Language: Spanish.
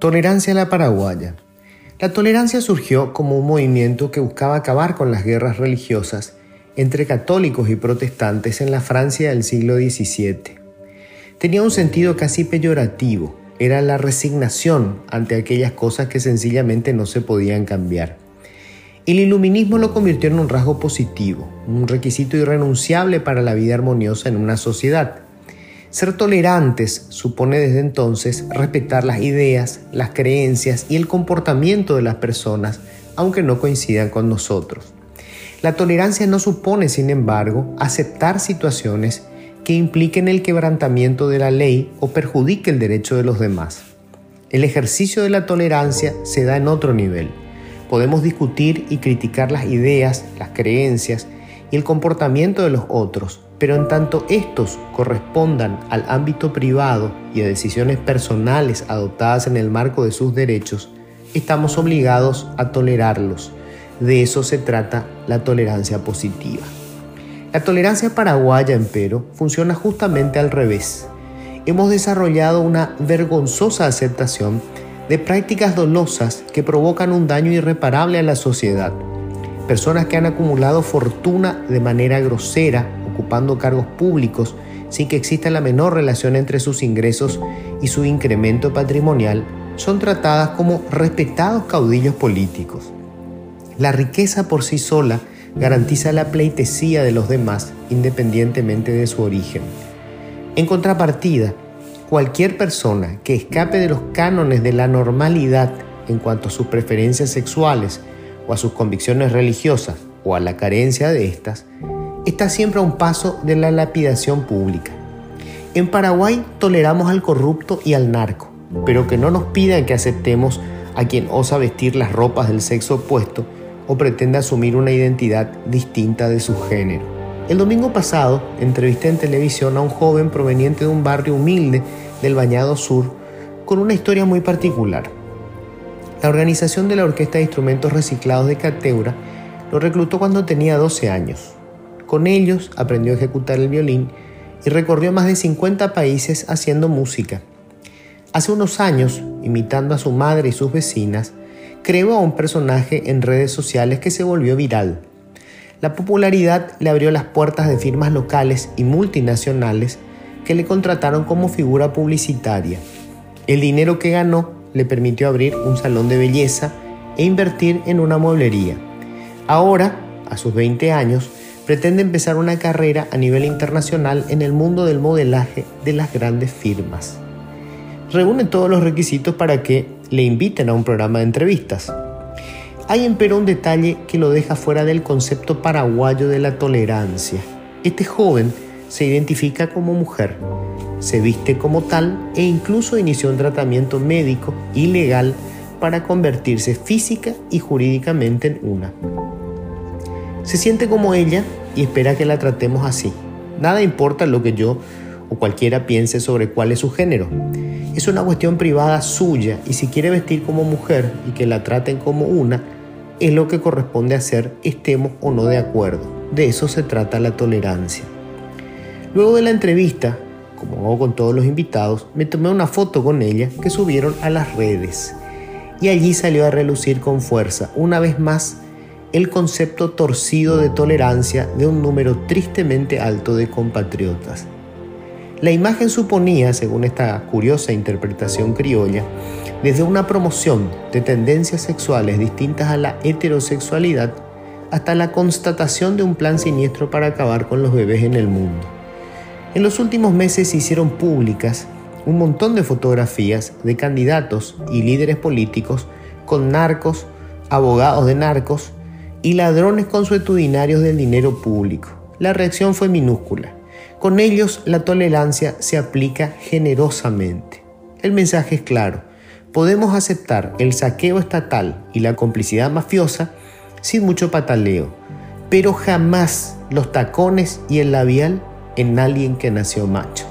Tolerancia a la paraguaya. La tolerancia surgió como un movimiento que buscaba acabar con las guerras religiosas entre católicos y protestantes en la Francia del siglo XVII. Tenía un sentido casi peyorativo, era la resignación ante aquellas cosas que sencillamente no se podían cambiar. El iluminismo lo convirtió en un rasgo positivo, un requisito irrenunciable para la vida armoniosa en una sociedad. Ser tolerantes supone desde entonces respetar las ideas, las creencias y el comportamiento de las personas, aunque no coincidan con nosotros. La tolerancia no supone, sin embargo, aceptar situaciones que impliquen el quebrantamiento de la ley o perjudique el derecho de los demás. El ejercicio de la tolerancia se da en otro nivel. Podemos discutir y criticar las ideas, las creencias y el comportamiento de los otros, pero en tanto estos correspondan al ámbito privado y a decisiones personales adoptadas en el marco de sus derechos, estamos obligados a tolerarlos. De eso se trata la tolerancia positiva. La tolerancia paraguaya, empero, funciona justamente al revés. Hemos desarrollado una vergonzosa aceptación de prácticas dolosas que provocan un daño irreparable a la sociedad. Personas que han acumulado fortuna de manera grosera ocupando cargos públicos sin que exista la menor relación entre sus ingresos y su incremento patrimonial, son tratadas como respetados caudillos políticos. La riqueza por sí sola garantiza la pleitesía de los demás independientemente de su origen. En contrapartida, cualquier persona que escape de los cánones de la normalidad en cuanto a sus preferencias sexuales o a sus convicciones religiosas o a la carencia de estas, está siempre a un paso de la lapidación pública. En Paraguay toleramos al corrupto y al narco, pero que no nos pidan que aceptemos a quien osa vestir las ropas del sexo opuesto o pretende asumir una identidad distinta de su género. El domingo pasado entrevisté en televisión a un joven proveniente de un barrio humilde del Bañado Sur con una historia muy particular. La organización de la Orquesta de Instrumentos Reciclados de Cateura lo reclutó cuando tenía 12 años. Con ellos aprendió a ejecutar el violín y recorrió más de 50 países haciendo música. Hace unos años, imitando a su madre y sus vecinas, creó a un personaje en redes sociales que se volvió viral. La popularidad le abrió las puertas de firmas locales y multinacionales que le contrataron como figura publicitaria. El dinero que ganó le permitió abrir un salón de belleza e invertir en una mueblería. Ahora, a sus 20 años, pretende empezar una carrera a nivel internacional en el mundo del modelaje de las grandes firmas. Reúne todos los requisitos para que le inviten a un programa de entrevistas. Hay empero un detalle que lo deja fuera del concepto paraguayo de la tolerancia. Este joven se identifica como mujer, se viste como tal e incluso inició un tratamiento médico y legal para convertirse física y jurídicamente en una. Se siente como ella y espera que la tratemos así. Nada importa lo que yo o cualquiera piense sobre cuál es su género. Es una cuestión privada suya y si quiere vestir como mujer y que la traten como una, es lo que corresponde hacer estemos o no de acuerdo. De eso se trata la tolerancia. Luego de la entrevista, como hago con todos los invitados, me tomé una foto con ella que subieron a las redes. Y allí salió a relucir con fuerza, una vez más, el concepto torcido de tolerancia de un número tristemente alto de compatriotas. La imagen suponía, según esta curiosa interpretación criolla, desde una promoción de tendencias sexuales distintas a la heterosexualidad hasta la constatación de un plan siniestro para acabar con los bebés en el mundo. En los últimos meses se hicieron públicas un montón de fotografías de candidatos y líderes políticos con narcos, abogados de narcos y ladrones consuetudinarios del dinero público. La reacción fue minúscula. Con ellos la tolerancia se aplica generosamente. El mensaje es claro. Podemos aceptar el saqueo estatal y la complicidad mafiosa sin mucho pataleo, pero jamás los tacones y el labial en alguien que nació macho.